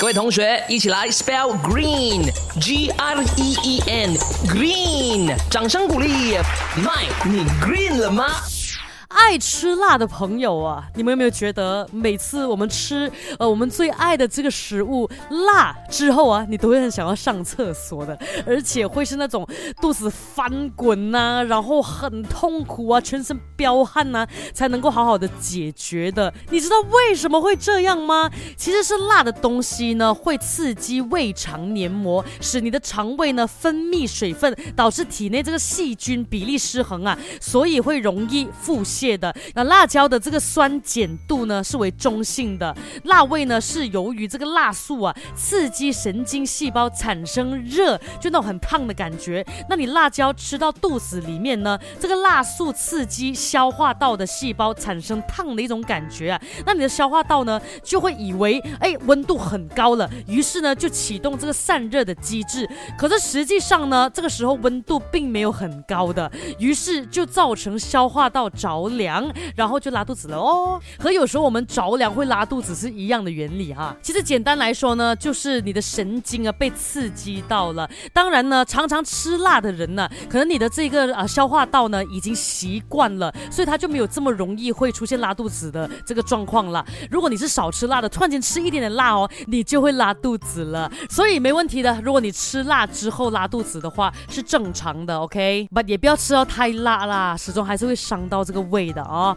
各位同学，一起来 spell green，G R E E N，green，掌声鼓励。麦，你 green 了吗？爱吃辣的朋友啊，你们有没有觉得每次我们吃呃我们最爱的这个食物辣之后啊，你都会很想要上厕所的，而且会是那种肚子翻滚呐，然后很痛苦啊，全身飙汗呐，才能够好好的解决的。你知道为什么会这样吗？其实是辣的东西呢，会刺激胃肠黏膜，使你的肠胃呢分泌水分，导致体内这个细菌比例失衡啊，所以会容易腹泻。界的那辣椒的这个酸碱度呢是为中性的，辣味呢是由于这个辣素啊刺激神经细胞产生热，就那种很烫的感觉。那你辣椒吃到肚子里面呢，这个辣素刺激消化道的细胞产生烫的一种感觉啊，那你的消化道呢就会以为哎温度很高了，于是呢就启动这个散热的机制。可是实际上呢这个时候温度并没有很高的，于是就造成消化道着。凉，然后就拉肚子了哦。和有时候我们着凉会拉肚子是一样的原理哈。其实简单来说呢，就是你的神经啊被刺激到了。当然呢，常常吃辣的人呢，可能你的这个啊消化道呢已经习惯了，所以他就没有这么容易会出现拉肚子的这个状况了。如果你是少吃辣的，突然间吃一点点辣哦，你就会拉肚子了。所以没问题的。如果你吃辣之后拉肚子的话，是正常的。OK，不也不要吃到太辣啦，始终还是会伤到这个胃。的啊。